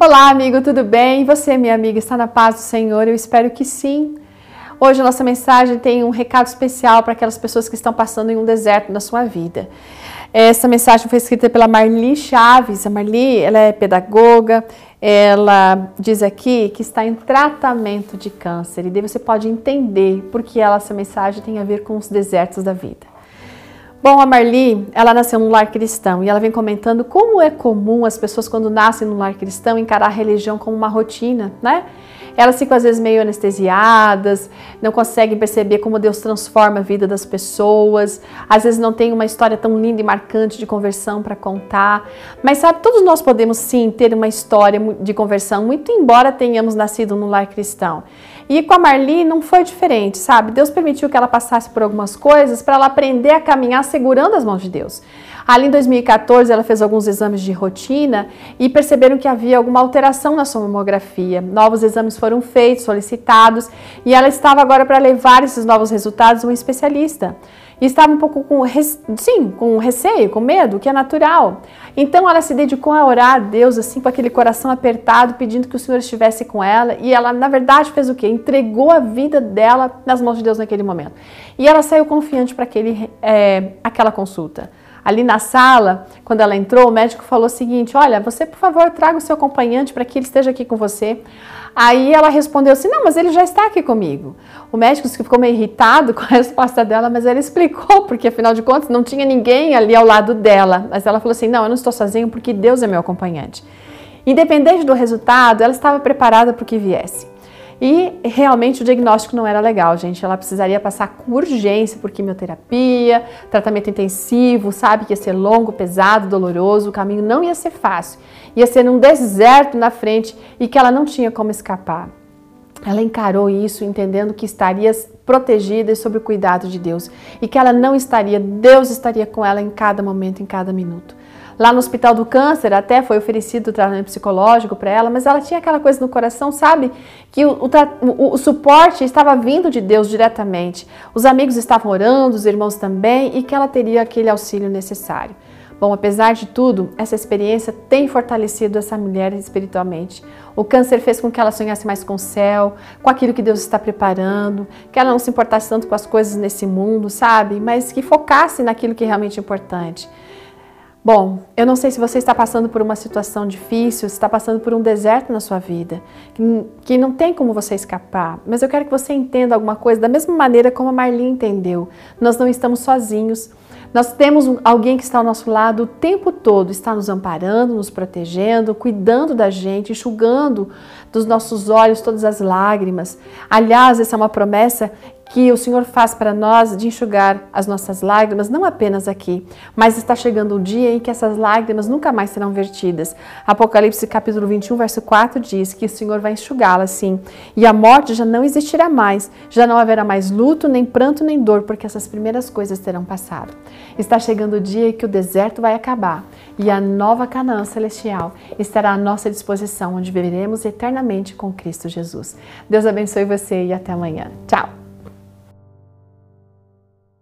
Olá, amigo, tudo bem? Você, minha amiga, está na paz do Senhor? Eu espero que sim. Hoje a nossa mensagem tem um recado especial para aquelas pessoas que estão passando em um deserto na sua vida. Essa mensagem foi escrita pela Marli Chaves. A Marli, ela é pedagoga, ela diz aqui que está em tratamento de câncer e daí você pode entender por que ela, essa mensagem tem a ver com os desertos da vida. Bom, a Marli, ela nasceu num lar cristão e ela vem comentando como é comum as pessoas quando nascem num lar cristão encarar a religião como uma rotina, né? Elas ficam às vezes meio anestesiadas, não conseguem perceber como Deus transforma a vida das pessoas, às vezes não tem uma história tão linda e marcante de conversão para contar. Mas sabe, todos nós podemos sim ter uma história de conversão, muito embora tenhamos nascido num lar cristão. E com a Marli não foi diferente, sabe? Deus permitiu que ela passasse por algumas coisas para ela aprender a caminhar segurando as mãos de Deus. Ali em 2014, ela fez alguns exames de rotina e perceberam que havia alguma alteração na sua mamografia. Novos exames foram feitos, solicitados, e ela estava agora para levar esses novos resultados a um especialista. E estava um pouco com, sim, com receio, com medo, que é natural. Então ela se dedicou a orar a Deus, assim, com aquele coração apertado, pedindo que o Senhor estivesse com ela. E ela, na verdade, fez o quê? Entregou a vida dela nas mãos de Deus naquele momento. E ela saiu confiante para é, aquela consulta. Ali na sala, quando ela entrou, o médico falou o seguinte: Olha, você, por favor, traga o seu acompanhante para que ele esteja aqui com você. Aí ela respondeu assim: Não, mas ele já está aqui comigo. O médico ficou meio irritado com a resposta dela, mas ela explicou, porque afinal de contas não tinha ninguém ali ao lado dela. Mas ela falou assim: Não, eu não estou sozinho porque Deus é meu acompanhante. Independente do resultado, ela estava preparada para o que viesse. E realmente o diagnóstico não era legal, gente. Ela precisaria passar com urgência por quimioterapia, tratamento intensivo, sabe que ia ser longo, pesado, doloroso, o caminho não ia ser fácil. Ia ser um deserto na frente e que ela não tinha como escapar. Ela encarou isso entendendo que estaria protegida e sob o cuidado de Deus e que ela não estaria, Deus estaria com ela em cada momento, em cada minuto. Lá no Hospital do Câncer até foi oferecido tratamento psicológico para ela, mas ela tinha aquela coisa no coração, sabe? Que o, o, o, suporte estava vindo de Deus diretamente. Os amigos estavam orando, os irmãos também, e que ela teria aquele auxílio necessário. Bom, apesar de tudo, essa experiência tem fortalecido essa mulher espiritualmente. O câncer fez com que ela sonhasse mais com o céu, com aquilo que Deus está preparando, que ela não se importasse tanto com as coisas nesse mundo, sabe? Mas que focasse naquilo que é realmente importante. Bom, eu não sei se você está passando por uma situação difícil, se está passando por um deserto na sua vida, que, não tem como você escapar, mas eu quero que você entenda alguma coisa da mesma maneira como a Marli entendeu. Nós não estamos sozinhos. Nós temos alguém que está ao nosso lado o tempo todo, está nos amparando, nos protegendo, cuidando da gente, enxugando dos nossos olhos todas as lágrimas. Aliás, essa é uma promessa que o Senhor faz para nós de enxugar as nossas lágrimas, não apenas aqui, mas está chegando o dia em que essas lágrimas nunca mais serão vertidas. Apocalipse capítulo 21, verso 4 diz que o Senhor vai enxugá-las sim, e a morte já não existirá mais, já não haverá mais luto, nem pranto, nem dor, porque essas primeiras coisas terão passado. Está chegando o dia em que o deserto vai acabar e a nova Canaã celestial estará à nossa disposição, onde viveremos eternamente com Cristo Jesus. Deus abençoe você e até amanhã. Tchau!